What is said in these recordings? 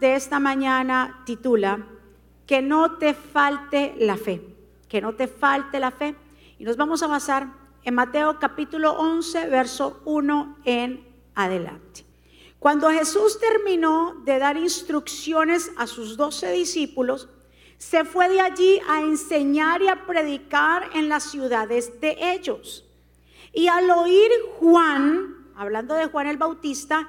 de esta mañana titula Que no te falte la fe, que no te falte la fe. Y nos vamos a basar en Mateo capítulo 11, verso 1 en adelante. Cuando Jesús terminó de dar instrucciones a sus doce discípulos, se fue de allí a enseñar y a predicar en las ciudades de ellos. Y al oír Juan, hablando de Juan el Bautista,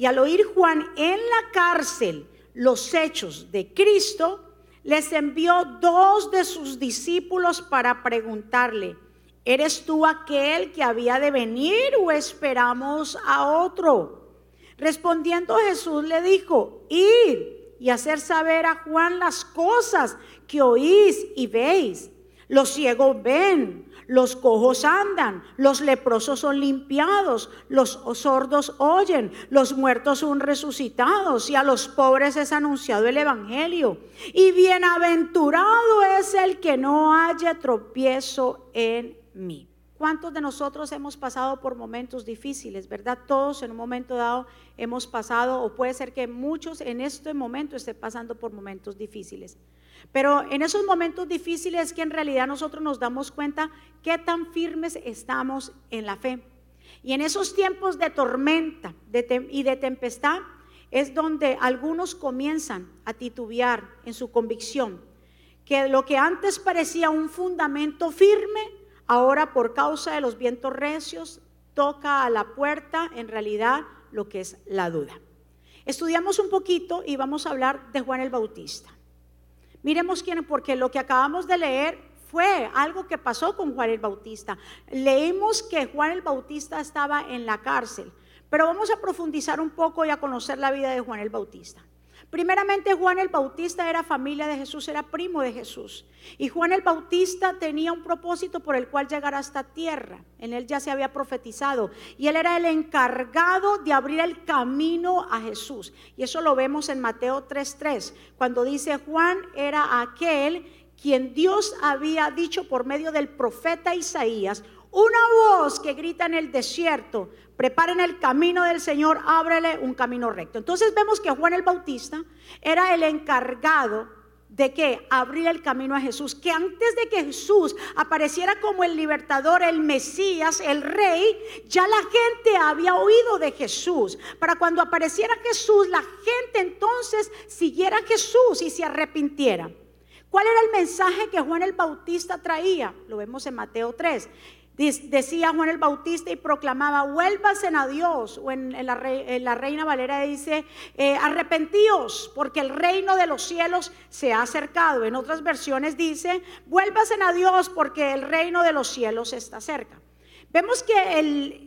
y al oír Juan en la cárcel los hechos de Cristo, les envió dos de sus discípulos para preguntarle, ¿eres tú aquel que había de venir o esperamos a otro? Respondiendo Jesús le dijo, id y hacer saber a Juan las cosas que oís y veis. Los ciegos ven, los cojos andan, los leprosos son limpiados, los sordos oyen, los muertos son resucitados y a los pobres es anunciado el Evangelio. Y bienaventurado es el que no haya tropiezo en mí. ¿Cuántos de nosotros hemos pasado por momentos difíciles, verdad? Todos en un momento dado hemos pasado, o puede ser que muchos en este momento estén pasando por momentos difíciles. Pero en esos momentos difíciles que en realidad nosotros nos damos cuenta qué tan firmes estamos en la fe. Y en esos tiempos de tormenta y de tempestad es donde algunos comienzan a titubear en su convicción, que lo que antes parecía un fundamento firme, Ahora por causa de los vientos recios toca a la puerta en realidad lo que es la duda. Estudiamos un poquito y vamos a hablar de Juan el Bautista. Miremos quién, porque lo que acabamos de leer fue algo que pasó con Juan el Bautista. Leímos que Juan el Bautista estaba en la cárcel, pero vamos a profundizar un poco y a conocer la vida de Juan el Bautista. Primeramente Juan el Bautista era familia de Jesús, era primo de Jesús. Y Juan el Bautista tenía un propósito por el cual llegar a esta tierra. En él ya se había profetizado. Y él era el encargado de abrir el camino a Jesús. Y eso lo vemos en Mateo 3.3, cuando dice Juan era aquel quien Dios había dicho por medio del profeta Isaías, una voz que grita en el desierto, preparen el camino del Señor, ábrele un camino recto. Entonces vemos que Juan el Bautista era el encargado de que abrir el camino a Jesús, que antes de que Jesús apareciera como el libertador, el Mesías, el rey, ya la gente había oído de Jesús. Para cuando apareciera Jesús, la gente entonces siguiera a Jesús y se arrepintiera. ¿Cuál era el mensaje que Juan el Bautista traía? Lo vemos en Mateo 3. Decía Juan el Bautista y proclamaba, vuélvanse a Dios. O en, la, Reina Valera dice, eh, arrepentíos, porque el reino de los cielos se ha acercado. En otras versiones dice, vuélvanse a Dios, porque el reino de los cielos está cerca. Vemos que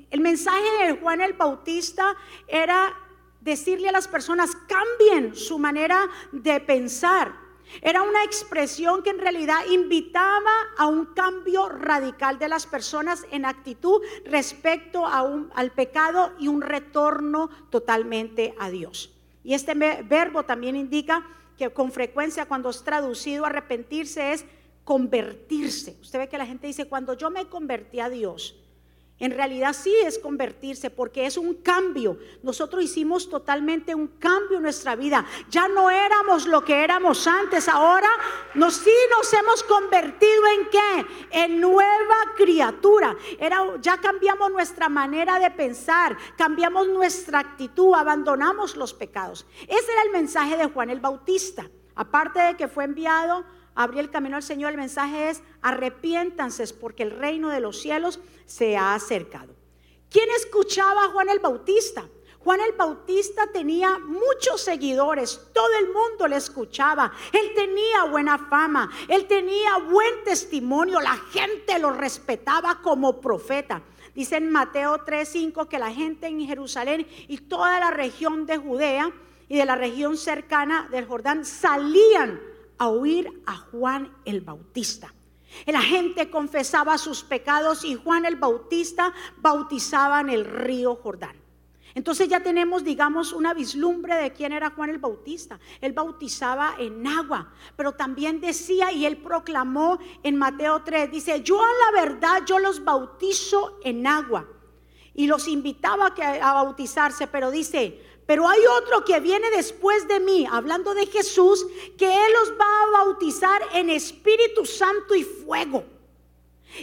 el mensaje de Juan el Bautista era decirle a las personas, cambien su manera de pensar. Era una expresión que en realidad invitaba a un cambio radical de las personas en actitud respecto al pecado y un retorno totalmente a Dios. Y este verbo también indica que con frecuencia cuando es traducido arrepentirse es convertirse. Usted ve que la gente dice, cuando yo me convertí a Dios, en realidad sí es convertirse porque es un cambio. Nosotros hicimos totalmente un cambio en nuestra vida. Ya no éramos lo que éramos antes. Ahora sí nos hemos convertido en qué? En nueva criatura. Era, ya cambiamos nuestra manera de pensar, cambiamos nuestra actitud, abandonamos los pecados. Ese era el mensaje de Juan el Bautista. Aparte de que fue enviado abrir el camino al Señor, el mensaje es arrepiéntanse porque el reino de los cielos se ha acercado. ¿Quién escuchaba a Juan el Bautista? Juan el Bautista tenía muchos seguidores, todo el mundo le escuchaba, él tenía buena fama, él tenía buen testimonio, la gente lo respetaba como profeta. Dice en Mateo 3:5 que la gente en Jerusalén y toda la región de Judea y de la región cercana del Jordán salían a oír a Juan el Bautista. La gente confesaba sus pecados y Juan el Bautista bautizaba en el río Jordán. Entonces ya tenemos, digamos, una vislumbre de quién era Juan el Bautista. Él bautizaba en agua, pero también decía y él proclamó en Mateo 3, dice, yo a la verdad yo los bautizo en agua. Y los invitaba a bautizarse, pero dice, pero hay otro que viene después de mí, hablando de Jesús, que Él los va a bautizar en Espíritu Santo y fuego.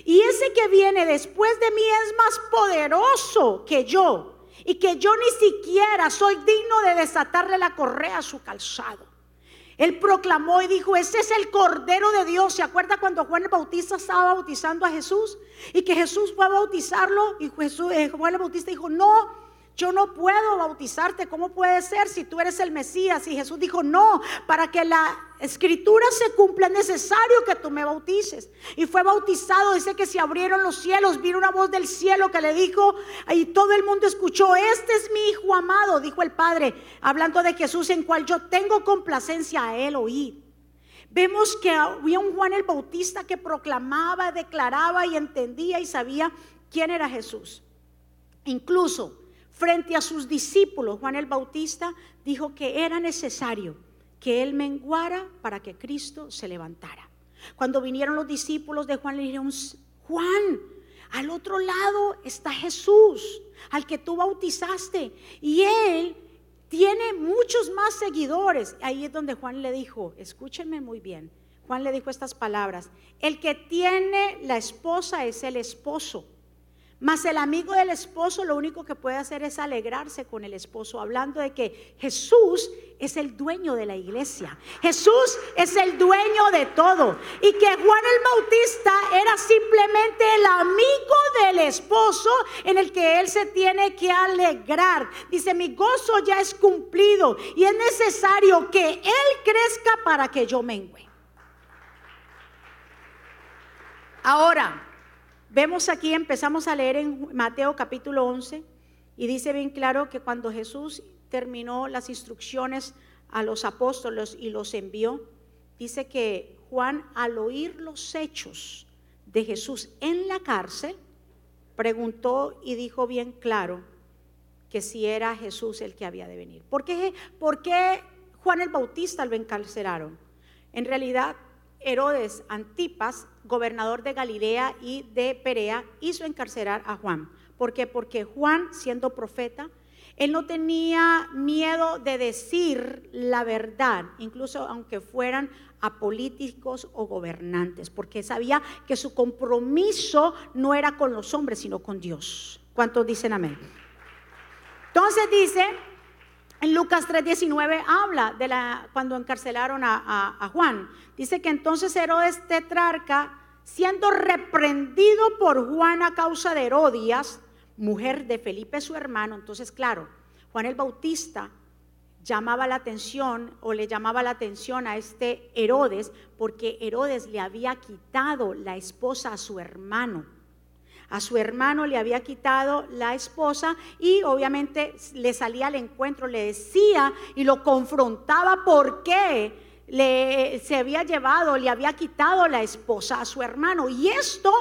Y ese que viene después de mí es más poderoso que yo y que yo ni siquiera soy digno de desatarle la correa a su calzado. Él proclamó y dijo, ese es el Cordero de Dios. ¿Se acuerda cuando Juan el Bautista estaba bautizando a Jesús? Y que Jesús fue a bautizarlo y Jesús, eh, Juan el Bautista dijo, no, yo no puedo bautizarte. ¿Cómo puede ser si tú eres el Mesías? Y Jesús dijo, no, para que la escritura se cumpla es necesario que tú me bautices. Y fue bautizado, dice que se abrieron los cielos, vino una voz del cielo que le dijo, y todo el mundo escuchó, este es mi hijo amado, dijo el Padre, hablando de Jesús en cual yo tengo complacencia a él oír. Vemos que había un Juan el Bautista que proclamaba, declaraba y entendía y sabía quién era Jesús. Incluso frente a sus discípulos, Juan el Bautista dijo que era necesario que él menguara para que Cristo se levantara. Cuando vinieron los discípulos de Juan le dijeron, Juan, al otro lado está Jesús, al que tú bautizaste, y él tiene muchos más seguidores. Ahí es donde Juan le dijo, escúchenme muy bien, Juan le dijo estas palabras, el que tiene la esposa es el esposo mas el amigo del esposo lo único que puede hacer es alegrarse con el esposo, hablando de que Jesús es el dueño de la iglesia. Jesús es el dueño de todo. Y que Juan el Bautista era simplemente el amigo del esposo en el que él se tiene que alegrar. Dice, mi gozo ya es cumplido y es necesario que él crezca para que yo mengüe. Ahora, Vemos aquí, empezamos a leer en Mateo capítulo 11 y dice bien claro que cuando Jesús terminó las instrucciones a los apóstoles y los envió, dice que Juan al oír los hechos de Jesús en la cárcel, preguntó y dijo bien claro que si era Jesús el que había de venir. ¿Por qué, ¿Por qué Juan el Bautista lo encarcelaron? En realidad, Herodes Antipas gobernador de Galilea y de Perea, hizo encarcelar a Juan. ¿Por qué? Porque Juan, siendo profeta, él no tenía miedo de decir la verdad, incluso aunque fueran a políticos o gobernantes, porque sabía que su compromiso no era con los hombres, sino con Dios. ¿Cuántos dicen amén? Entonces dice, en Lucas 3:19 habla de la, cuando encarcelaron a, a Juan. Dice que entonces Herodes tetrarca siendo reprendido por Juan a causa de Herodias, mujer de Felipe su hermano. Entonces, claro, Juan el Bautista llamaba la atención o le llamaba la atención a este Herodes porque Herodes le había quitado la esposa a su hermano. A su hermano le había quitado la esposa y obviamente le salía al encuentro, le decía y lo confrontaba por qué le, se había llevado, le había quitado la esposa a su hermano. Y esto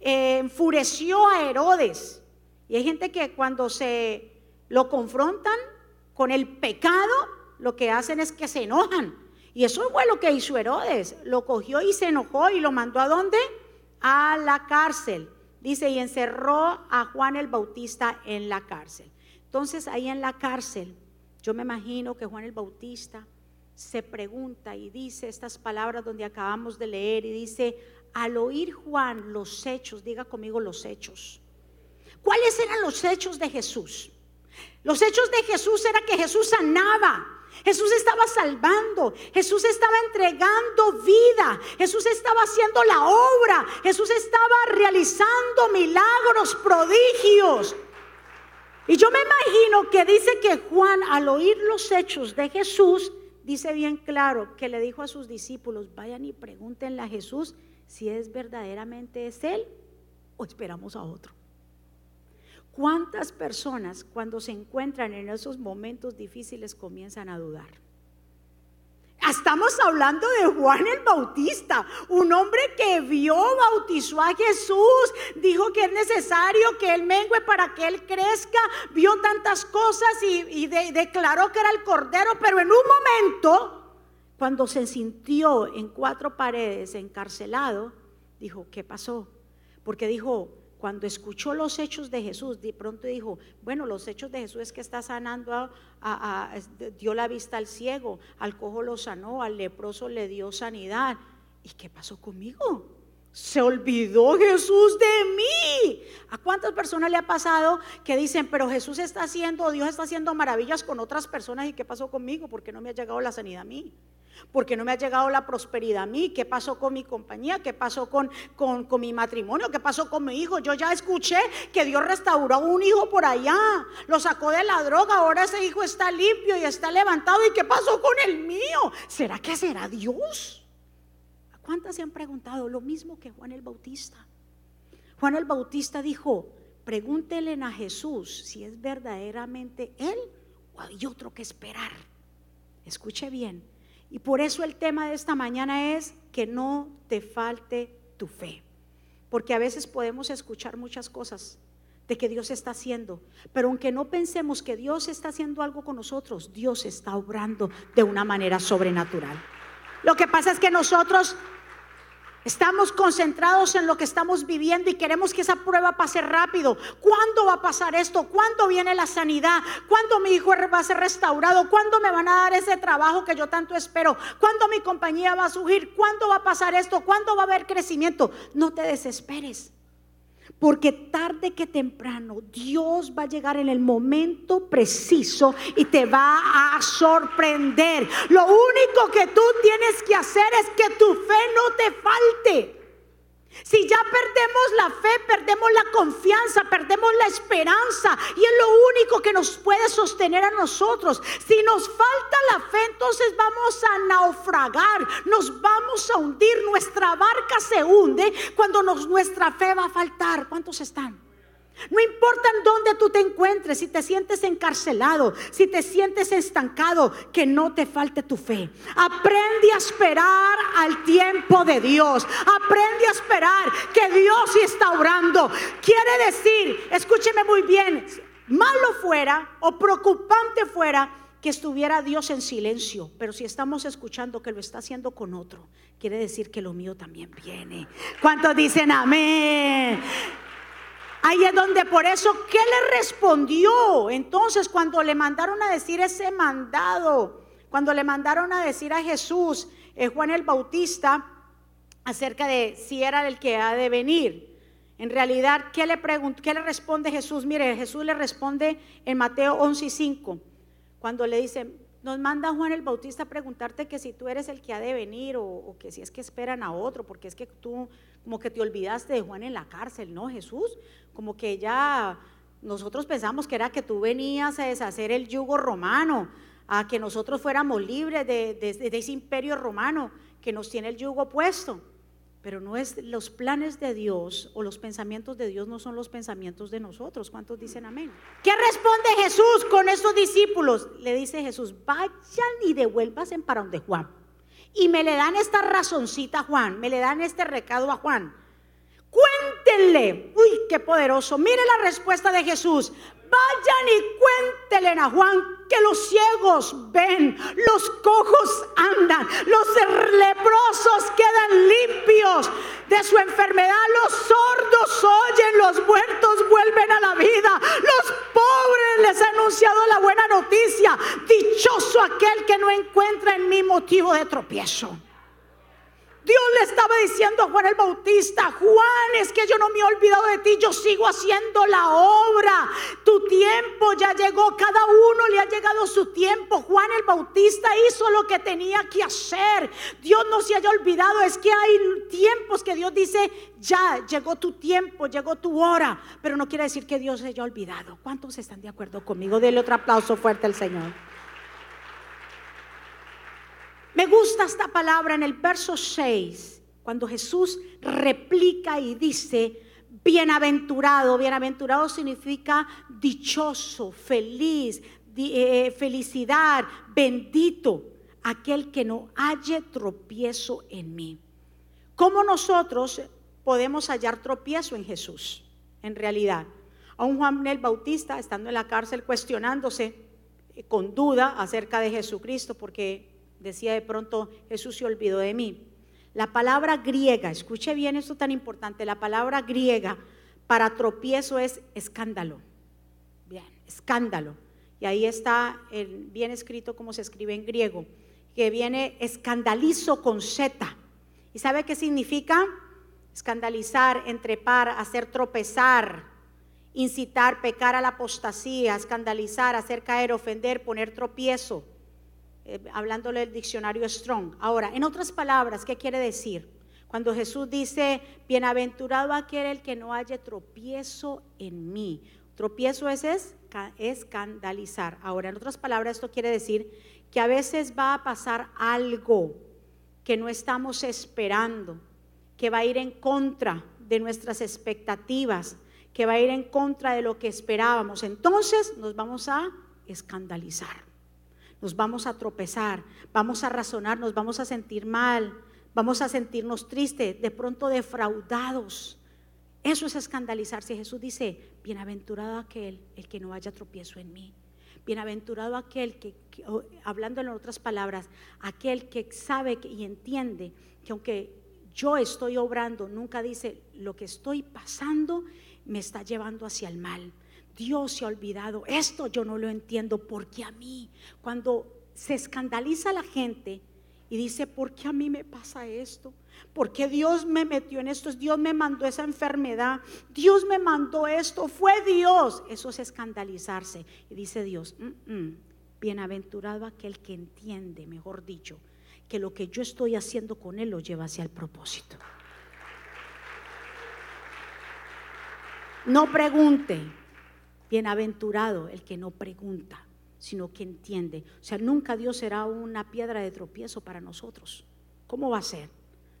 eh, enfureció a Herodes. Y hay gente que cuando se lo confrontan con el pecado, lo que hacen es que se enojan. Y eso fue lo que hizo Herodes. Lo cogió y se enojó y lo mandó a dónde? A la cárcel. Dice, y encerró a Juan el Bautista en la cárcel. Entonces ahí en la cárcel, yo me imagino que Juan el Bautista se pregunta y dice estas palabras donde acabamos de leer y dice, al oír Juan los hechos, diga conmigo los hechos. ¿Cuáles eran los hechos de Jesús? Los hechos de Jesús era que Jesús sanaba, Jesús estaba salvando, Jesús estaba entregando vida, Jesús estaba haciendo la obra, Jesús estaba realizando milagros, prodigios. Y yo me imagino que dice que Juan al oír los hechos de Jesús, dice bien claro que le dijo a sus discípulos, vayan y pregúntenle a Jesús si es verdaderamente es Él o esperamos a otro. ¿Cuántas personas cuando se encuentran en esos momentos difíciles comienzan a dudar? Estamos hablando de Juan el Bautista, un hombre que vio, bautizó a Jesús, dijo que es necesario que él mengue para que él crezca, vio tantas cosas y, declaró que era el Cordero, pero en un momento, cuando se sintió en cuatro paredes encarcelado, dijo, ¿qué pasó? Porque dijo, cuando escuchó los hechos de Jesús, de pronto dijo, bueno, los hechos de Jesús es que está sanando, a, dio la vista al ciego, al cojo lo sanó, al leproso le dio sanidad. ¿Y qué pasó conmigo? Se olvidó Jesús de mí. ¿A cuántas personas le ha pasado que dicen, pero Jesús está haciendo, Dios está haciendo maravillas con otras personas y qué pasó conmigo? Porque no me ha llegado la sanidad a mí porque no me ha llegado la prosperidad a mí, qué pasó con mi compañía, qué pasó con, con, mi matrimonio, qué pasó con mi hijo. Yo ya escuché que Dios restauró a un hijo por allá, lo sacó de la droga, ahora ese hijo está limpio y está levantado. ¿Y qué pasó con el mío? ¿Será que será Dios? ¿Cuántas se han preguntado lo mismo que Juan el Bautista? Juan el Bautista dijo, pregúntenle a Jesús si es verdaderamente Él o hay otro que esperar. Escuche bien, y por eso el tema de esta mañana es que no te falte tu fe. Porque a veces podemos escuchar muchas cosas de que Dios está haciendo, pero aunque no pensemos que Dios está haciendo algo con nosotros, Dios está obrando de una manera sobrenatural. Lo que pasa es que nosotros Estamos concentrados en lo que estamos viviendo y queremos que esa prueba pase rápido. ¿Cuándo va a pasar esto? ¿Cuándo viene la sanidad? ¿Cuándo mi hijo va a ser restaurado? ¿Cuándo me van a dar ese trabajo que yo tanto espero? ¿Cuándo mi compañía va a surgir? ¿Cuándo va a pasar esto? ¿Cuándo va a haber crecimiento? No te desesperes. Porque tarde que temprano Dios va a llegar en el momento preciso y te va a sorprender. Lo único que tú tienes que hacer es que tu fe no te falte. Si ya perdemos la fe, perdemos la confianza, perdemos la esperanza y es lo único que nos puede sostener a nosotros. Si nos falta la fe, entonces vamos a naufragar, nos vamos a hundir, nuestra barca se hunde cuando nuestra fe va a faltar. ¿Cuántos están? No importa en dónde tú te encuentres, si te sientes encarcelado, si te sientes estancado, que no te falte tu fe. Aprende a esperar al tiempo de Dios. Aprende a esperar que Dios está orando. Quiere decir, escúcheme muy bien, malo fuera o preocupante fuera que estuviera Dios en silencio, pero si estamos escuchando que lo está haciendo con otro, quiere decir que lo mío también viene. ¿Cuántos dicen amén? Ahí es donde por eso, ¿qué le respondió? Entonces, cuando le mandaron a decir ese mandado, cuando le mandaron a decir a Jesús, eh, Juan el Bautista, acerca de si era el que ha de venir. En realidad, ¿qué le, ¿qué le responde Jesús? Mire, Jesús le responde en Mateo 11 y 5, cuando le dice, nos manda Juan el Bautista a preguntarte que si tú eres el que ha de venir o, que si es que esperan a otro, porque es que tú como que te olvidaste de Juan en la cárcel, ¿no, Jesús? Como que ya nosotros pensamos que era que tú venías a deshacer el yugo romano, a que nosotros fuéramos libres de, ese imperio romano que nos tiene el yugo puesto. Pero no es los planes de Dios o los pensamientos de Dios no son los pensamientos de nosotros. ¿Cuántos dicen amén? ¿Qué responde Jesús con estos discípulos? Le dice Jesús, vayan y devuélvasen para donde Juan. Y me le dan esta razoncita a Juan, me le dan este recado a Juan. Cuéntenle, uy, qué poderoso. Mire la respuesta de Jesús. Vayan y cuéntenle a Juan que los ciegos ven, los cojos andan, los leprosos quedan limpios de su enfermedad, los sordos oyen, los muertos vuelven a la vida, los pobres les ha anunciado la buena noticia. Dichoso aquel que no encuentra en mí motivo de tropiezo. Dios le estaba diciendo a Juan el Bautista, Juan, es que yo no me he olvidado de ti, yo sigo haciendo la obra. Tu tiempo ya llegó, cada uno le ha llegado su tiempo. Juan el Bautista hizo lo que tenía que hacer. Dios no se haya olvidado, es que hay tiempos que Dios dice, ya llegó tu tiempo, llegó tu hora, pero no quiere decir que Dios se haya olvidado. ¿Cuántos están de acuerdo conmigo? Dele otro aplauso fuerte al Señor. Me gusta esta palabra en el verso 6, cuando Jesús replica y dice, bienaventurado, bienaventurado significa dichoso, feliz, eh, felicidad, bendito, aquel que no halle tropiezo en mí. ¿Cómo nosotros podemos hallar tropiezo en Jesús? En realidad, a un Juan el Bautista estando en la cárcel cuestionándose eh, con duda acerca de Jesucristo, porque decía de pronto, Jesús se olvidó de mí. La palabra griega, escuche bien esto tan importante, la palabra griega para tropiezo es escándalo. Bien, escándalo. Y ahí está bien escrito como se escribe en griego, que viene escandalizo con Z. ¿Y sabe qué significa? Escandalizar, entrepar, hacer tropezar, incitar, pecar a la apostasía, escandalizar, hacer caer, ofender, poner tropiezo. Eh, hablándole el diccionario Strong. Ahora, en otras palabras, ¿qué quiere decir? Cuando Jesús dice, bienaventurado aquel el que no haya tropiezo en mí. Tropiezo es escandalizar. Ahora, en otras palabras, esto quiere decir que a veces va a pasar algo que no estamos esperando, que va a ir en contra de nuestras expectativas, que va a ir en contra de lo que esperábamos. Entonces nos vamos a escandalizar, nos vamos a tropezar, vamos a razonar, nos vamos a sentir mal, vamos a sentirnos tristes, de pronto defraudados. Eso es escandalizarse. Jesús dice, bienaventurado aquel el que no haya tropiezo en mí. Bienaventurado aquel que, hablando en otras palabras, aquel que sabe y entiende que aunque yo estoy obrando, nunca dice lo que estoy pasando me está llevando hacia el mal. Dios se ha olvidado. Esto yo no lo entiendo porque a mí, cuando se escandaliza la gente y dice, ¿por qué a mí me pasa esto? ¿Por qué Dios me metió en esto? Dios me mandó esa enfermedad. Dios me mandó esto. Fue Dios. Eso es escandalizarse. Y dice Dios, bienaventurado aquel que entiende, mejor dicho, que lo que yo estoy haciendo con él lo lleva hacia el propósito. No pregunte. Bienaventurado el que no pregunta, sino que entiende. O sea, nunca Dios será una piedra de tropiezo para nosotros. ¿Cómo va a ser?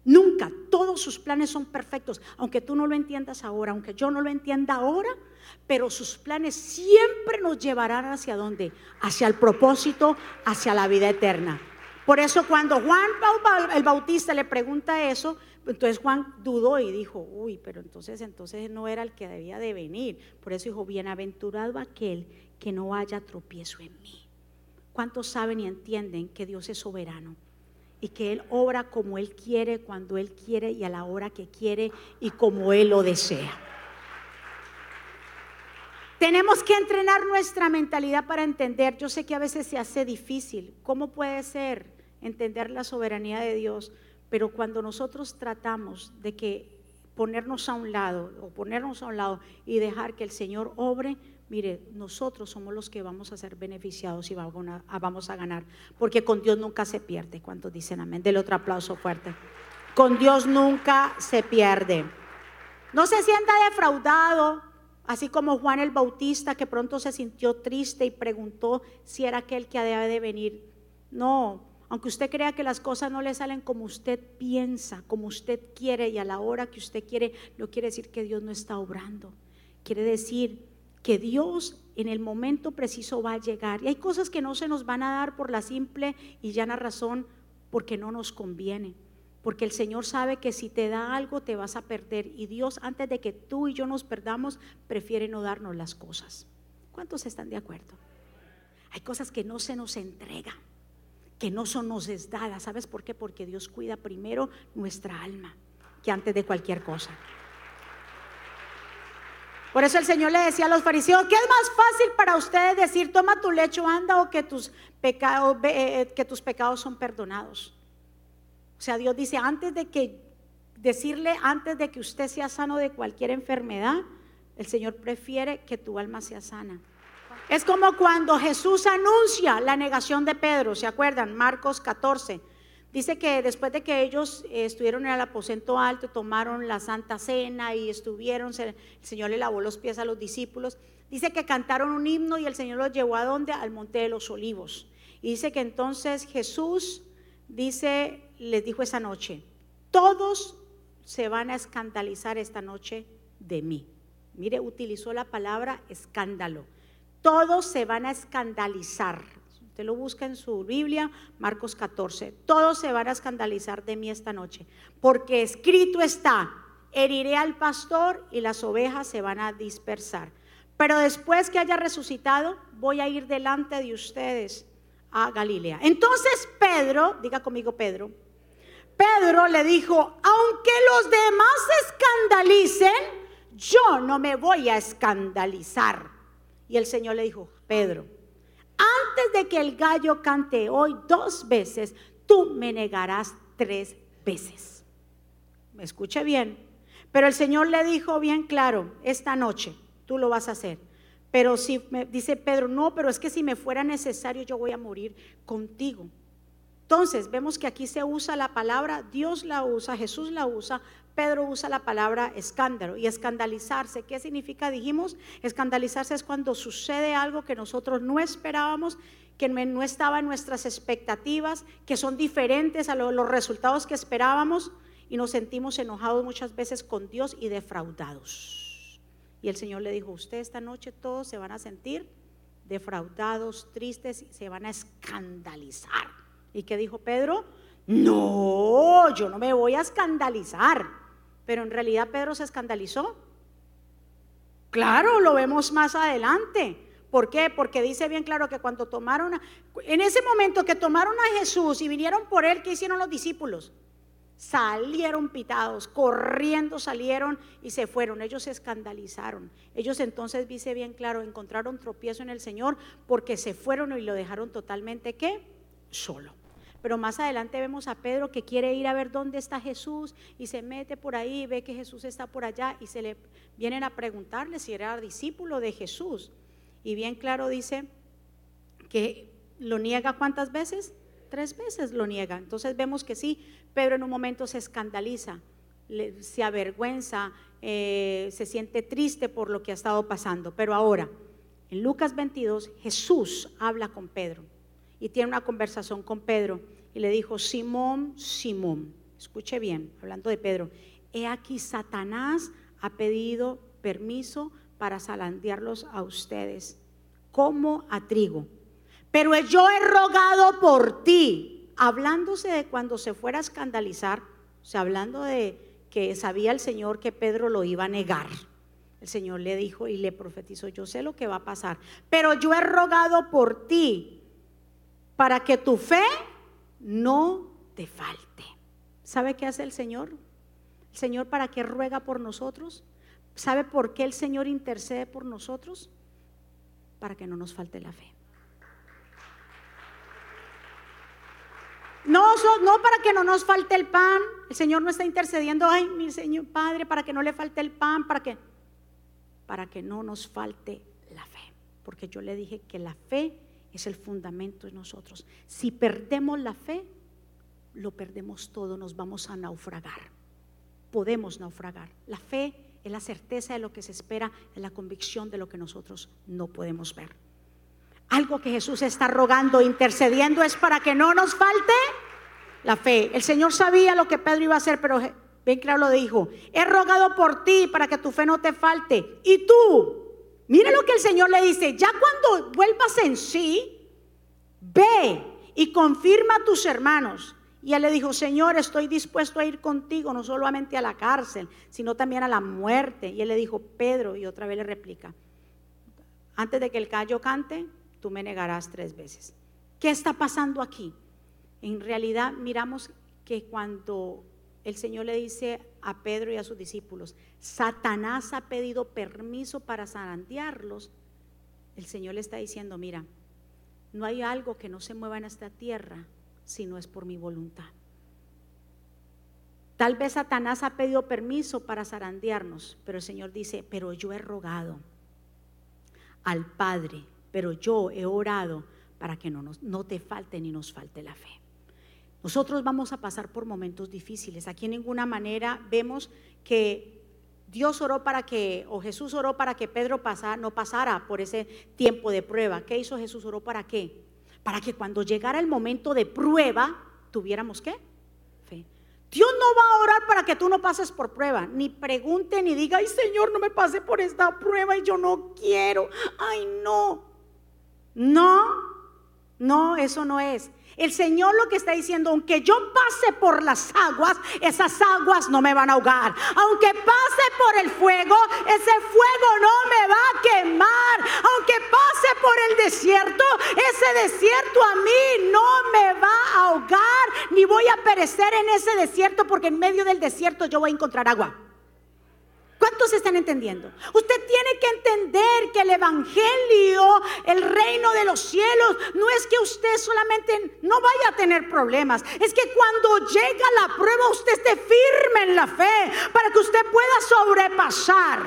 Nunca, todos sus planes son perfectos, aunque tú no lo entiendas ahora, aunque yo no lo entienda ahora, pero sus planes siempre nos llevarán hacia dónde? Hacia el propósito, hacia la vida eterna. Por eso cuando Juan el Bautista le pregunta eso, entonces Juan dudó y dijo, uy, pero entonces, entonces no era el que debía de venir. Por eso dijo, bienaventurado aquel que no haya tropiezo en mí. ¿Cuántos saben y entienden que Dios es soberano? Y que Él obra como Él quiere, cuando Él quiere y a la hora que quiere y como Él lo desea. Tenemos que entrenar nuestra mentalidad para entender. Yo sé que a veces se hace difícil. ¿Cómo puede ser entender la soberanía de Dios? Pero cuando nosotros tratamos de que ponernos a un lado o ponernos a un lado y dejar que el Señor obre, mire, nosotros somos los que vamos a ser beneficiados y vamos a ganar, porque con Dios nunca se pierde. ¿Cuántos dicen amén? Del otro aplauso fuerte. Con Dios nunca se pierde. No se sienta defraudado, así como Juan el Bautista que pronto se sintió triste y preguntó si era aquel que había de venir. No, aunque usted crea que las cosas no le salen como usted piensa, como usted quiere y a la hora que usted quiere, no quiere decir que Dios no está obrando. Quiere decir que Dios en el momento preciso va a llegar. Y hay cosas que no se nos van a dar por la simple y llana razón porque no nos conviene. Porque el Señor sabe que si te da algo te vas a perder. Y Dios antes de que tú y yo nos perdamos, prefiere no darnos las cosas. ¿Cuántos están de acuerdo? Hay cosas que no se nos entregan que no son nos es dada. ¿Sabes por qué? Porque Dios cuida primero nuestra alma que antes de cualquier cosa. Por eso el Señor le decía a los fariseos, ¿qué es más fácil para ustedes decir, toma tu lecho, anda o que tus pecados, eh, que tus pecados son perdonados? O sea, Dios dice, antes de que decirle, antes de que usted sea sano de cualquier enfermedad, el Señor prefiere que tu alma sea sana. Es como cuando Jesús anuncia la negación de Pedro, ¿se acuerdan? Marcos 14. Dice que después de que ellos eh, estuvieron en el aposento alto, tomaron la santa cena y estuvieron, el Señor le lavó los pies a los discípulos. Dice que cantaron un himno y el Señor los llevó a dónde? Al monte de los olivos. Y dice que entonces Jesús, dice, les dijo esa noche, todos se van a escandalizar esta noche de mí. Mire, utilizó la palabra escándalo todos se van a escandalizar. Usted lo busca en su Biblia, Marcos 14. Todos se van a escandalizar de mí esta noche, porque escrito está, heriré al pastor y las ovejas se van a dispersar. Pero después que haya resucitado, voy a ir delante de ustedes a Galilea. Entonces Pedro, diga conmigo Pedro, Pedro le dijo, aunque los demás se escandalicen, yo no me voy a escandalizar. Y el Señor le dijo, Pedro, antes de que el gallo cante hoy dos veces, tú me negarás tres veces. Me escuche bien. Pero el Señor le dijo bien claro, esta noche tú lo vas a hacer. Pero si me dice Pedro, no, pero es que si me fuera necesario yo voy a morir contigo. Entonces, vemos que aquí se usa la palabra, Dios la usa, Jesús la usa, Pedro usa la palabra escándalo y escandalizarse. ¿Qué significa? Dijimos, escandalizarse es cuando sucede algo que nosotros no esperábamos, que no estaba en nuestras expectativas, que son diferentes a los resultados que esperábamos y nos sentimos enojados muchas veces con Dios y defraudados. Y el Señor le dijo, usted esta noche todos se van a sentir defraudados, tristes se van a escandalizar. ¿Y qué dijo Pedro? No, yo no me voy a escandalizar. Pero en realidad Pedro se escandalizó. Claro, lo vemos más adelante. ¿Por qué? Porque dice bien claro que cuando tomaron, en ese momento que tomaron a Jesús y vinieron por él, ¿qué hicieron los discípulos? Salieron pitados, corriendo salieron y se fueron. Ellos se escandalizaron. Ellos entonces, dice bien claro, encontraron tropiezo en el Señor porque se fueron y lo dejaron totalmente, ¿qué? Solo. Pero más adelante vemos a Pedro que quiere ir a ver dónde está Jesús y se mete por ahí, ve que Jesús está por allá y se le vienen a preguntarle si era discípulo de Jesús. Y bien claro dice que lo niega cuántas veces? Tres veces lo niega. Entonces vemos que sí, Pedro en un momento se escandaliza, se avergüenza, eh, se siente triste por lo que ha estado pasando. Pero ahora, en Lucas 22, Jesús habla con Pedro y tiene una conversación con Pedro y le dijo, Simón, Simón, escuche bien, hablando de Pedro, he aquí Satanás ha pedido permiso para salandearlos a ustedes, como a trigo. Pero yo he rogado por ti, hablándose de cuando se fuera a escandalizar, o sea, hablando de que sabía el Señor que Pedro lo iba a negar. El Señor le dijo y le profetizó, yo sé lo que va a pasar, pero yo he rogado por ti para que tu fe no te falte. ¿Sabe qué hace el Señor? El Señor para qué ruega por nosotros. ¿Sabe por qué el Señor intercede por nosotros? Para que no nos falte la fe. No, no para que no nos falte el pan. El Señor no está intercediendo, ay, mi Señor Padre, para que no le falte el pan, para que para que no nos falte la fe. Porque yo le dije que la fe es el fundamento de nosotros. Si perdemos la fe, lo perdemos todo, nos vamos a naufragar. Podemos naufragar. La fe es la certeza de lo que se espera, es la convicción de lo que nosotros no podemos ver. Algo que Jesús está rogando, intercediendo, es para que no nos falte la fe. El Señor sabía lo que Pedro iba a hacer, pero bien claro lo dijo. He rogado por ti para que tu fe no te falte. Y tú, que el Señor le dice, ya cuando vuelvas en sí, ve y confirma a tus hermanos. Y él le dijo, Señor, estoy dispuesto a ir contigo, no solamente a la cárcel, sino también a la muerte. Y él le dijo, Pedro, y otra vez le replica, antes de que el gallo cante, tú me negarás tres veces. ¿Qué está pasando aquí? En realidad miramos que cuando el Señor le dice a Pedro y a sus discípulos, Satanás ha pedido permiso para zarandearlos, el Señor le está diciendo, mira, no hay algo que no se mueva en esta tierra si no es por mi voluntad. Tal vez Satanás ha pedido permiso para zarandearnos, pero el Señor dice, pero yo he rogado al Padre, pero yo he orado para que no, nos, no te falte ni nos falte la fe. Nosotros vamos a pasar por momentos difíciles. Aquí en ninguna manera vemos que Dios oró para que, o Jesús oró para que Pedro no pasara por ese tiempo de prueba. ¿Qué hizo Jesús? ¿Oró para qué? Para que cuando llegara el momento de prueba, tuviéramos qué? Fe. Dios no va a orar para que tú no pases por prueba, ni pregunte, ni diga, ay Señor, no me pase por esta prueba y yo no quiero. Ay, no. No, no, eso no es. El Señor lo que está diciendo, aunque yo pase por las aguas, esas aguas no me van a ahogar. Aunque pase por el fuego, ese fuego no me va a quemar. Aunque pase por el desierto, ese desierto a mí no me va a ahogar, ni voy a perecer en ese desierto, porque en medio del desierto yo voy a encontrar agua. ¿Cuántos están entendiendo? Usted tiene que entender que el Evangelio, el reino de los cielos, no es que usted solamente no vaya a tener problemas. Es que cuando llega la prueba usted esté firme en la fe para que usted pueda sobrepasar.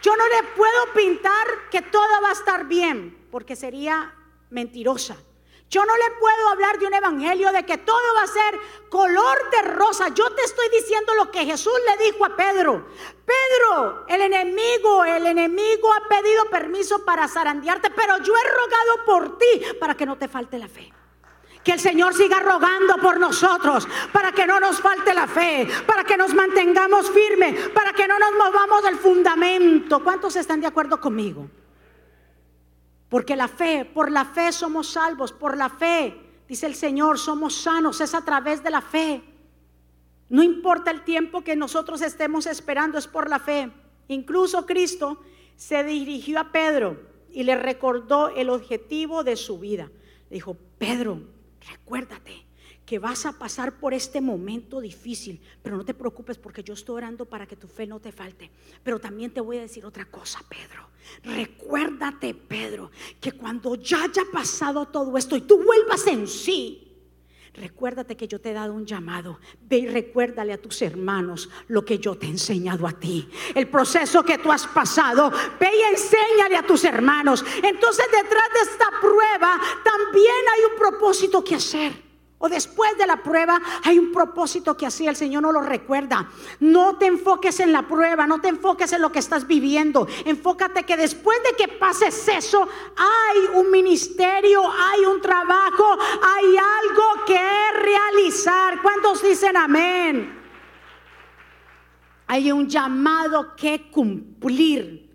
Yo no le puedo pintar que todo va a estar bien, porque sería mentirosa. Yo no le puedo hablar de un evangelio de que todo va a ser color de rosa. Yo te estoy diciendo lo que Jesús le dijo a Pedro. Pedro, el enemigo, el enemigo ha pedido permiso para zarandearte, pero yo he rogado por ti para que no te falte la fe. Que el Señor siga rogando por nosotros para que no nos falte la fe, para que nos mantengamos firmes, para que no nos movamos del fundamento. ¿Cuántos están de acuerdo conmigo? Porque la fe, por la fe somos salvos, por la fe, dice el Señor, somos sanos, es a través de la fe. No importa el tiempo que nosotros estemos esperando, es por la fe. Incluso Cristo se dirigió a Pedro y le recordó el objetivo de su vida. Le dijo, Pedro, recuérdate que vas a pasar por este momento difícil, pero no te preocupes porque yo estoy orando para que tu fe no te falte. Pero también te voy a decir otra cosa, Pedro. Recuérdate, Pedro, que cuando ya haya pasado todo esto y tú vuelvas en sí, Recuérdate que yo te he dado un llamado. Ve y recuérdale a tus hermanos lo que yo te he enseñado a ti. El proceso que tú has pasado. Ve y enséñale a tus hermanos. Entonces detrás de esta prueba también hay un propósito que hacer. O después de la prueba hay un propósito que así el Señor no lo recuerda. No te enfoques en la prueba, no te enfoques en lo que estás viviendo. Enfócate que después de que pases eso, hay un ministerio, hay un trabajo, hay algo que realizar. ¿Cuántos dicen amén? Hay un llamado que cumplir.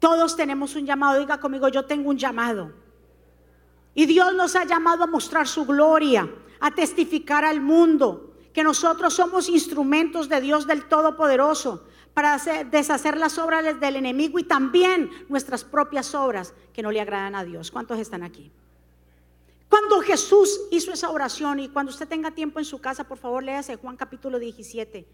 Todos tenemos un llamado. Diga conmigo, yo tengo un llamado. Y Dios nos ha llamado a mostrar su gloria a testificar al mundo que nosotros somos instrumentos de Dios del Todopoderoso para deshacer las obras del enemigo y también nuestras propias obras que no le agradan a Dios. ¿Cuántos están aquí? Cuando Jesús hizo esa oración y cuando usted tenga tiempo en su casa, por favor, léase Juan capítulo 17.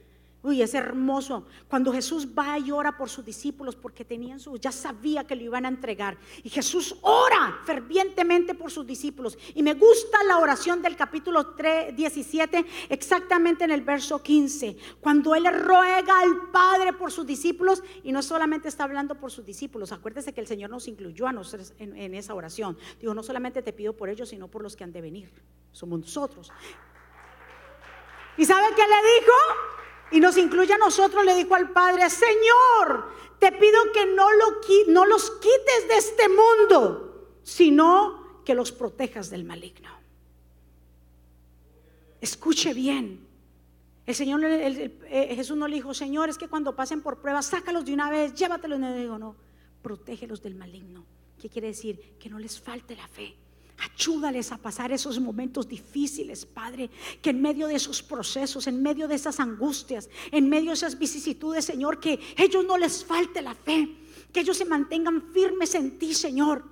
Uy, es hermoso. Cuando Jesús va y ora por sus discípulos porque tenían su, ya sabía que lo iban a entregar. Y Jesús ora fervientemente por sus discípulos. Y me gusta la oración del capítulo 3, 17, exactamente en el verso 15. Cuando Él ruega al Padre por sus discípulos y no solamente está hablando por sus discípulos. Acuérdese que el Señor nos incluyó a nosotros en, esa oración. Digo, no solamente te pido por ellos, sino por los que han de venir. Somos nosotros. ¿Y sabe qué le dijo? Y nos incluye a nosotros, le dijo al Padre, Señor, te pido que no, lo, no los quites de este mundo, sino que los protejas del maligno. Escuche bien. El Señor, eh, Jesús no le dijo, Señor, es que cuando pasen por pruebas, sácalos de una vez, llévatelos. No, digo, no, protégelos del maligno. ¿Qué quiere decir? Que no les falte la fe. Ayúdales a pasar esos momentos difíciles, Padre, que en medio de esos procesos, en medio de esas angustias, en medio de esas vicisitudes, Señor, que ellos no les falte la fe, que ellos se mantengan firmes en ti, Señor.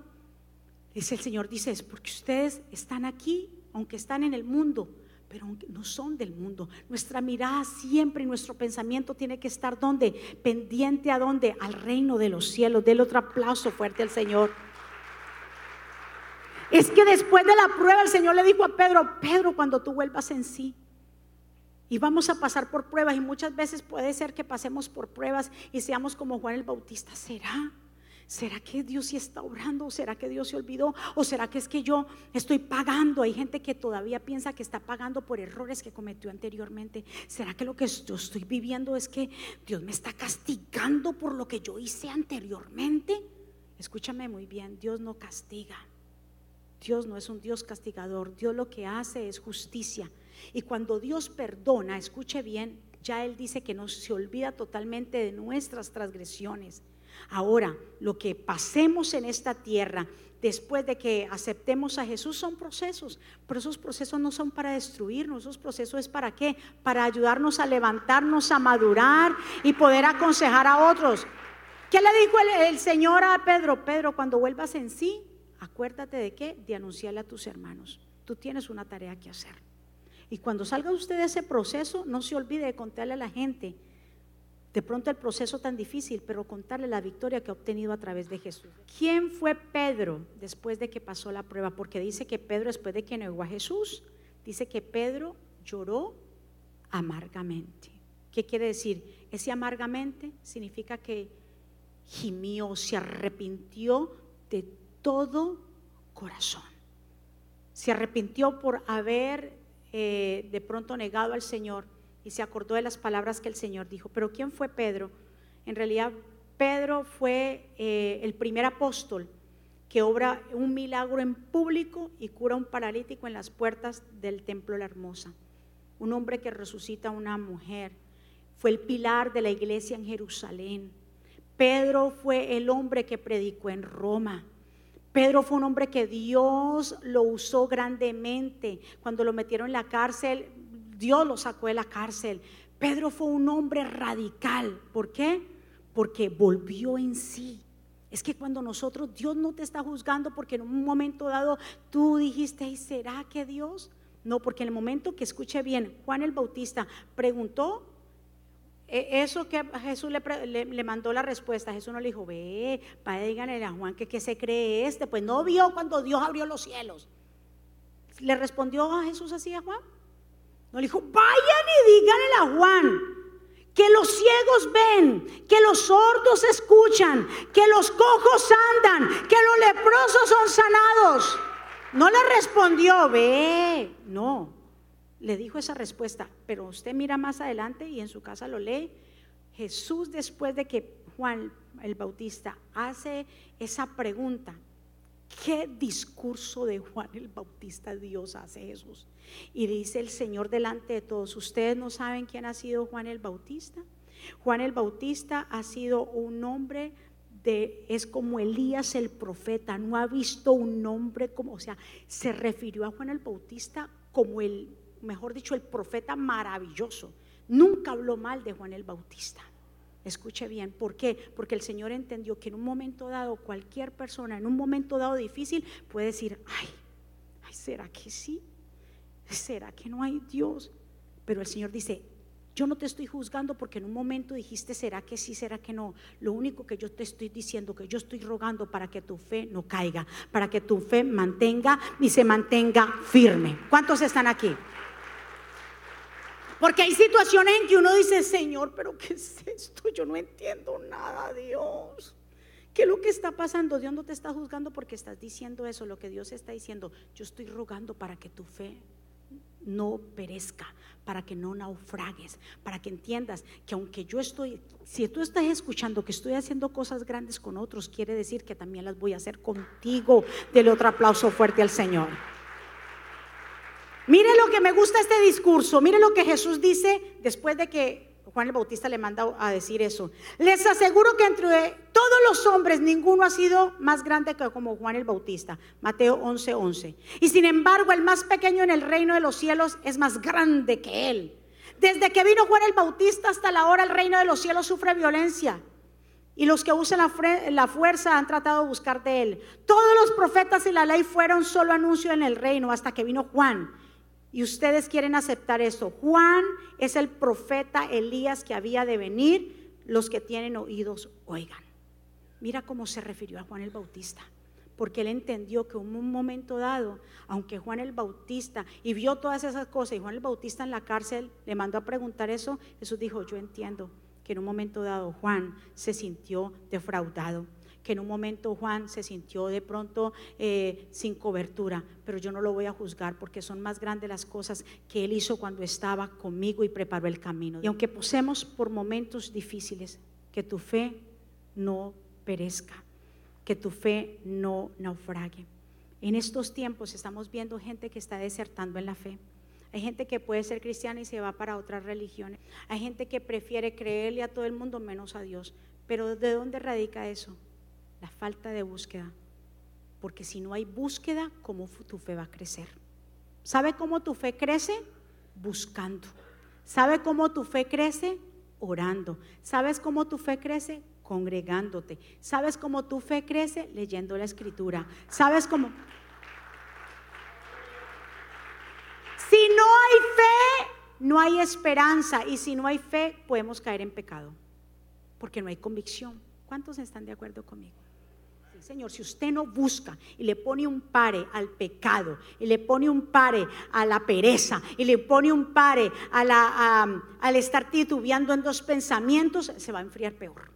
Dice el Señor, dice, es porque ustedes están aquí, aunque están en el mundo, pero no son del mundo. Nuestra mirada siempre y nuestro pensamiento tiene que estar donde, pendiente a donde, al reino de los cielos. Del otro aplauso fuerte al Señor. Es que después de la prueba el Señor le dijo a Pedro, Pedro, cuando tú vuelvas en sí, y vamos a pasar por pruebas, y muchas veces puede ser que pasemos por pruebas y seamos como Juan el Bautista, ¿será? ¿Será que Dios sí está obrando? ¿O será que Dios se olvidó? ¿O será que es que yo estoy pagando? Hay gente que todavía piensa que está pagando por errores que cometió anteriormente. ¿Será que lo que yo estoy viviendo es que Dios me está castigando por lo que yo hice anteriormente? Escúchame muy bien, Dios no castiga. Dios no es un Dios castigador, Dios lo que hace es justicia. Y cuando Dios perdona, escuche bien, ya Él dice que no se olvida totalmente de nuestras transgresiones. Ahora, lo que pasemos en esta tierra después de que aceptemos a Jesús son procesos, pero esos procesos no son para destruirnos, esos procesos es para qué? Para ayudarnos a levantarnos, a madurar y poder aconsejar a otros. ¿Qué le dijo el, el Señor a Pedro? Pedro, cuando vuelvas en sí, acuérdate de qué? De anunciarle a tus hermanos. Tú tienes una tarea que hacer. Y cuando salga usted de ese proceso, no se olvide de contarle a la gente de pronto el proceso tan difícil, pero contarle la victoria que ha obtenido a través de Jesús. ¿Quién fue Pedro después de que pasó la prueba? Porque dice que Pedro después de que negó a Jesús, dice que Pedro lloró amargamente. ¿Qué quiere decir? Ese amargamente significa que gimió, se arrepintió de todo corazón. Se arrepintió por haber eh, de pronto negado al Señor y se acordó de las palabras que el Señor dijo. Pero ¿quién fue Pedro? En realidad, Pedro fue eh, el primer apóstol que obra un milagro en público y cura a un paralítico en las puertas del templo La Hermosa. Un hombre que resucita a una mujer. Fue el pilar de la iglesia en Jerusalén. Pedro fue el hombre que predicó en Roma. Pedro fue un hombre que Dios lo usó grandemente. Cuando lo metieron en la cárcel, Dios lo sacó de la cárcel. Pedro fue un hombre radical. ¿Por qué? Porque volvió en sí. Es que cuando nosotros, Dios no te está juzgando porque en un momento dado tú dijiste, ¿será que Dios? No, porque en el momento que escuche bien, Juan el Bautista preguntó, eso que Jesús le, mandó la respuesta, Jesús no le dijo, ve, padre, díganle a Juan que, que se cree este, pues no vio cuando Dios abrió los cielos. ¿Le respondió a Jesús así a Juan? No le dijo, vayan y díganle a Juan que los ciegos ven, que los sordos escuchan, que los cojos andan, que los leprosos son sanados. No le respondió, ve, no, le dijo esa respuesta, pero usted mira más adelante y en su casa lo lee. Jesús después de que Juan el Bautista hace esa pregunta, ¿qué discurso de Juan el Bautista Dios hace Jesús? Y dice el Señor delante de todos, ¿ustedes no saben quién ha sido Juan el Bautista? Juan el Bautista ha sido un hombre de, es como Elías el profeta, no ha visto un hombre como, o sea, se refirió a Juan el Bautista como el, mejor dicho, el profeta maravilloso. Nunca habló mal de Juan el Bautista. Escuche bien, ¿por qué? Porque el Señor entendió que en un momento dado, cualquier persona, en un momento dado difícil, puede decir, ay, ay, ¿será que sí? ¿Será que no hay Dios? Pero el Señor dice, yo no te estoy juzgando porque en un momento dijiste, ¿será que sí, será que no? Lo único que yo te estoy diciendo, que yo estoy rogando para que tu fe no caiga, para que tu fe mantenga y se mantenga firme. ¿Cuántos están aquí? Porque hay situaciones en que uno dice, Señor, pero ¿qué es esto? Yo no entiendo nada, Dios. ¿Qué es lo que está pasando? Dios no te está juzgando porque estás diciendo eso. Lo que Dios está diciendo, yo estoy rogando para que tu fe no perezca, para que no naufragues, para que entiendas que aunque yo estoy, si tú estás escuchando que estoy haciendo cosas grandes con otros, quiere decir que también las voy a hacer contigo. Dele otro aplauso fuerte al Señor. Mire lo que me gusta este discurso, mire lo que Jesús dice después de que Juan el Bautista le manda a decir eso. Les aseguro que entre todos los hombres ninguno ha sido más grande que como Juan el Bautista. Mateo 11:11. 11. Y sin embargo, el más pequeño en el reino de los cielos es más grande que él. Desde que vino Juan el Bautista hasta la hora el reino de los cielos sufre violencia. Y los que usan la, la, fuerza han tratado de buscar de él. Todos los profetas y la ley fueron solo anuncio en el reino hasta que vino Juan. Y ustedes quieren aceptar eso. Juan es el profeta Elías que había de venir. Los que tienen oídos, oigan. Mira cómo se refirió a Juan el Bautista. Porque él entendió que en un momento dado, aunque Juan el Bautista, y vio todas esas cosas, y Juan el Bautista en la cárcel le mandó a preguntar eso, Jesús dijo, yo entiendo que en un momento dado Juan se sintió defraudado que en un momento Juan se sintió de pronto eh, sin cobertura, pero yo no lo voy a juzgar porque son más grandes las cosas que él hizo cuando estaba conmigo y preparó el camino. Y aunque posemos por momentos difíciles, que tu fe no perezca, que tu fe no naufrague. En estos tiempos estamos viendo gente que está desertando en la fe. Hay gente que puede ser cristiana y se va para otras religiones. Hay gente que prefiere creerle a todo el mundo menos a Dios. Pero ¿de dónde radica eso? La falta de búsqueda. Porque si no hay búsqueda, ¿cómo tu fe va a crecer? ¿Sabe cómo tu fe crece? Buscando. ¿Sabe cómo tu fe crece? Orando. ¿Sabes cómo tu fe crece? Congregándote. ¿Sabes cómo tu fe crece? Leyendo la escritura. ¿Sabes cómo? Si no hay fe, no hay esperanza. Y si no hay fe, podemos caer en pecado. porque no hay convicción. ¿Cuántos están de acuerdo conmigo? Señor, si usted no busca y le pone un pare al pecado, y le pone un pare a la pereza, y le pone un pare a la, al estar titubeando en dos pensamientos, se va a enfriar peor.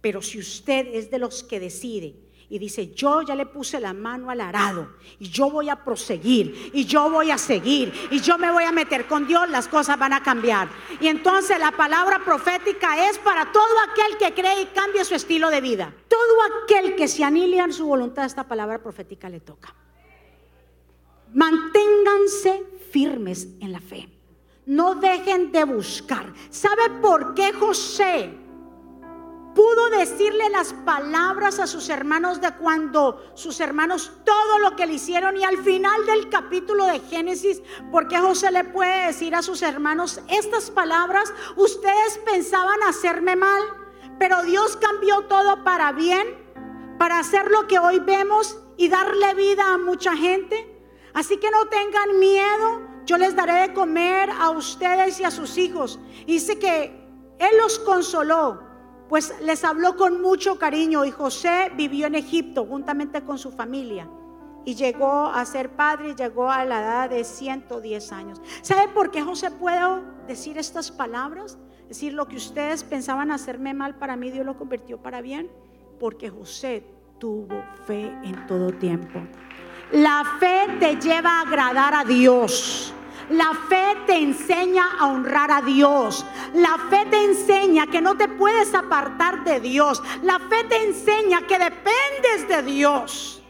Pero si usted es de los que decide y dice, yo ya le puse la mano al arado y yo voy a proseguir y yo voy a seguir y yo me voy a meter con Dios, las cosas van a cambiar. Y entonces la palabra profética es para todo aquel que cree y cambia su estilo de vida. Todo aquel que se anilia en su voluntad, esta palabra profética le toca. Manténganse firmes en la fe. No dejen de buscar. ¿Sabe por qué José? Pudo decirle las palabras a sus hermanos de cuando sus hermanos todo lo que le hicieron y al final del capítulo de Génesis, porque José le puede decir a sus hermanos estas palabras, ustedes pensaban hacerme mal, pero Dios cambió todo para bien, para hacer lo que hoy vemos y darle vida a mucha gente. Así que no tengan miedo, yo les daré de comer a ustedes y a sus hijos. Dice que Él los consoló pues les habló con mucho cariño y José vivió en Egipto juntamente con su familia y llegó a ser padre, llegó a la edad de 110 años. ¿Sabe por qué José puede decir estas palabras? Decir lo que ustedes pensaban hacerme mal para mí, Dios lo convirtió para bien, porque José tuvo fe en todo tiempo. La fe te lleva a agradar a Dios. La fe te enseña a honrar a Dios. La fe te enseña que no te puedes apartar de Dios. La fe te enseña que dependes de Dios.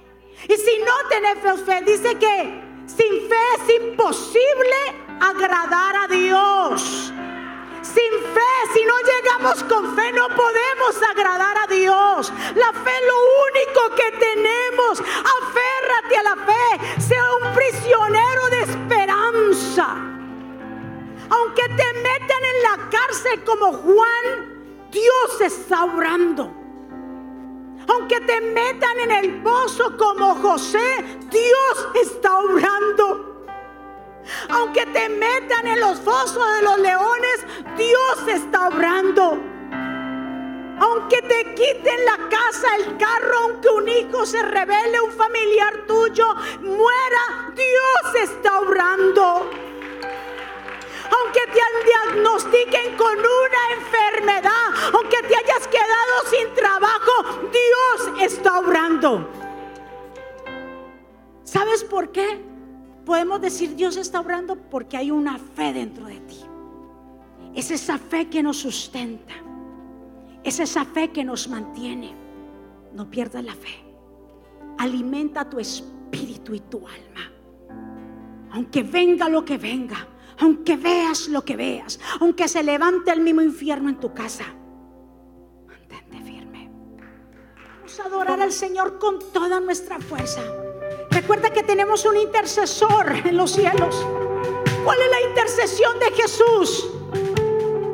Y si no tenés fe, dice que sin fe es imposible agradar a Dios. Sin fe, si no llegamos con fe, no podemos agradar a Dios. La fe es lo único que tenemos. Aférrate a la fe. Sea un prisionero de esperanza. Aunque te metan en la cárcel como Juan, Dios está orando. Aunque te metan en el pozo como José, Dios está orando. Aunque te metan en los fosos de los leones, Dios está obrando. Aunque te quiten la casa, el carro, aunque un hijo se revele, un familiar tuyo muera, Dios está obrando. Aunque te diagnostiquen con una enfermedad, aunque te hayas quedado sin trabajo, Dios está obrando. ¿Sabes por qué? podemos decir Dios está obrando porque hay una fe dentro de ti. Es esa fe que nos sustenta. Es esa fe que nos mantiene. No pierdas la fe. Alimenta tu espíritu y tu alma. Aunque venga lo que venga, aunque veas lo que veas, aunque se levante el mismo infierno en tu casa, mantente firme. Vamos a adorar al Señor con toda nuestra fuerza. Recuerda que tenemos un intercesor en los cielos. ¿Cuál es la intercesión de Jesús?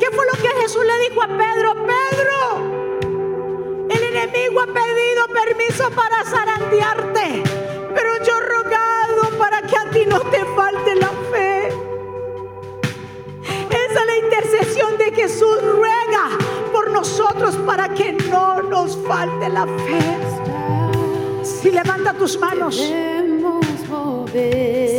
¿Qué fue lo que Jesús le dijo a Pedro? Pedro, el enemigo ha pedido permiso para zarandearte, pero yo he rogado para que a ti no te falte la fe. Esa es la intercesión de Jesús. Ruega por nosotros para que no nos falte la fe. Si levanta tus manos.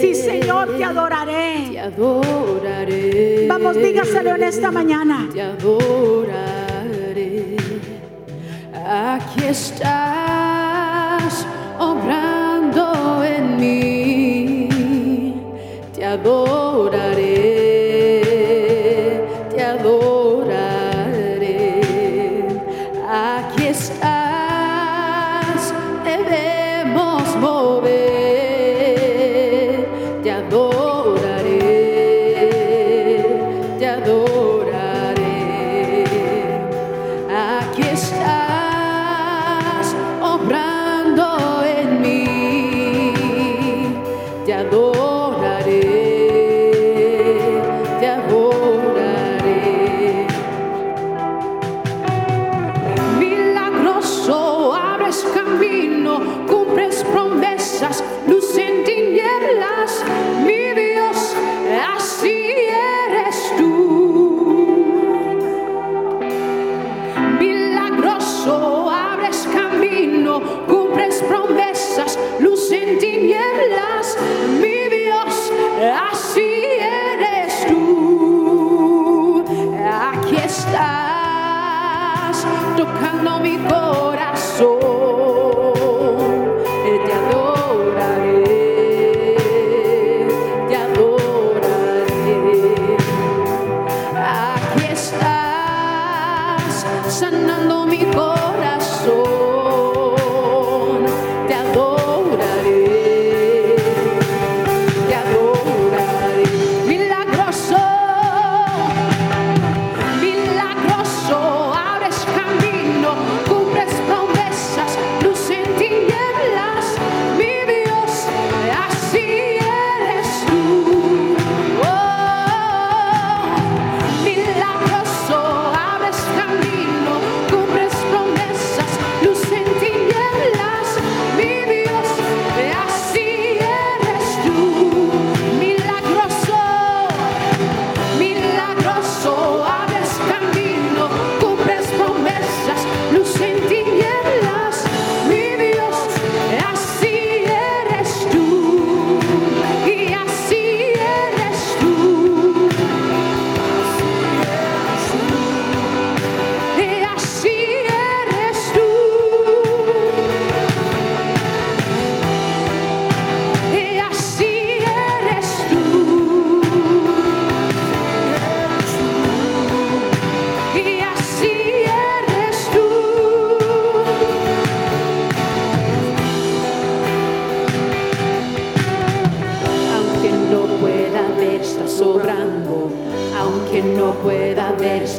Sí, Señor, te adoraré. Te adoraré. Vamos, dígaselo en esta mañana. Te adoraré. Aquí estás obrando en mí. Te adoraré. tocando mi corazón.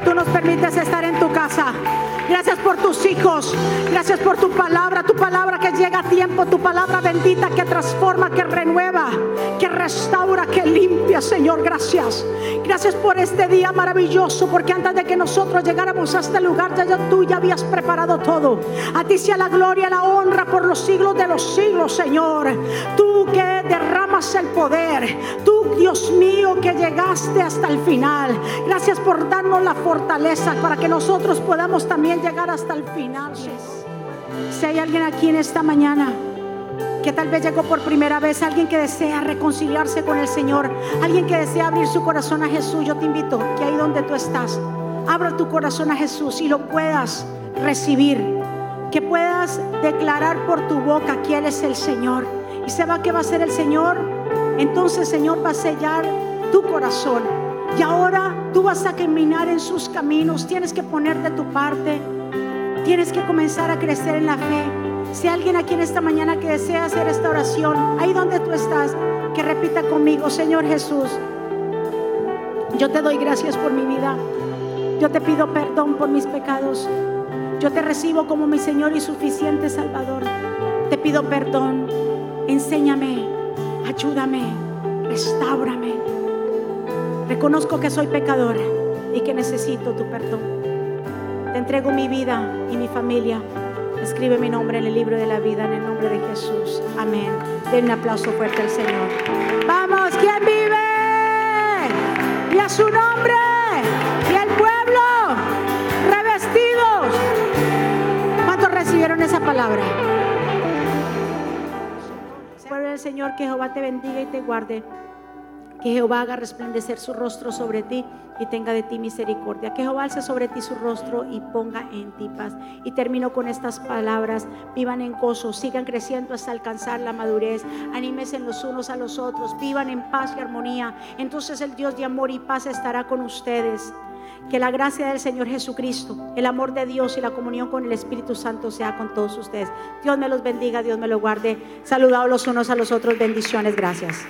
Tú nos permites estar en tu casa. Gracias por tus hijos. Gracias por tu palabra, tu palabra que llega a tiempo, tu palabra bendita que transforma, que renueva, que restaura, que limpia, Señor. Gracias. Gracias por este día maravilloso, porque antes de que nosotros llegáramos a este lugar, ya tú ya habías preparado todo. A ti sea la gloria, la honra por los siglos de los siglos, Señor. Tú que derramas el poder. Tú, Dios mío, que llegaste hasta el final. Gracias por darnos la fortaleza para que nosotros podamos también llegar hasta el final. Si hay alguien aquí en esta mañana que tal vez llegó por primera vez, alguien que desea reconciliarse con el Señor, alguien que desea abrir su corazón a Jesús, yo te invito que ahí donde tú estás, abra tu corazón a Jesús y lo puedas recibir, que puedas declarar por tu boca que Él es el Señor. Y sepa que va a ser el Señor, entonces Señor va a sellar tu corazón. Y ahora tú vas a caminar en sus caminos, tienes que poner de tu parte, tienes que comenzar a crecer en la fe. Si alguien aquí en esta mañana que desea hacer esta oración, ahí donde tú estás, que repita conmigo, Señor Jesús, yo te doy gracias por mi vida. Yo te pido perdón por mis pecados. Yo te recibo como mi Señor y suficiente Salvador. Te pido perdón enséñame, ayúdame, restaurame. Reconozco que soy pecadora y que necesito tu perdón. Te entrego mi vida y mi familia. Escribe mi nombre en el libro de la vida en el nombre de Jesús. Amén. Den un aplauso fuerte al Señor. Vamos, ¿quién vive? Y a su nombre. Y el pueblo. Revestidos. ¿Cuántos recibieron esa palabra? Señor, que Jehová te bendiga y te guarde. Que Jehová haga resplandecer su rostro sobre ti y tenga de ti misericordia. Que Jehová alce sobre ti su rostro y ponga en ti paz. Y termino con estas palabras. Vivan en gozo, sigan creciendo hasta alcanzar la madurez. Anímense los unos a los otros. Vivan en paz y armonía. Entonces el Dios de amor y paz estará con ustedes. Que la gracia del Señor Jesucristo, el amor de Dios y la comunión con el Espíritu Santo sea con todos ustedes. Dios me los bendiga, Dios me los guarde. Saludados los unos a los otros. Bendiciones. Gracias.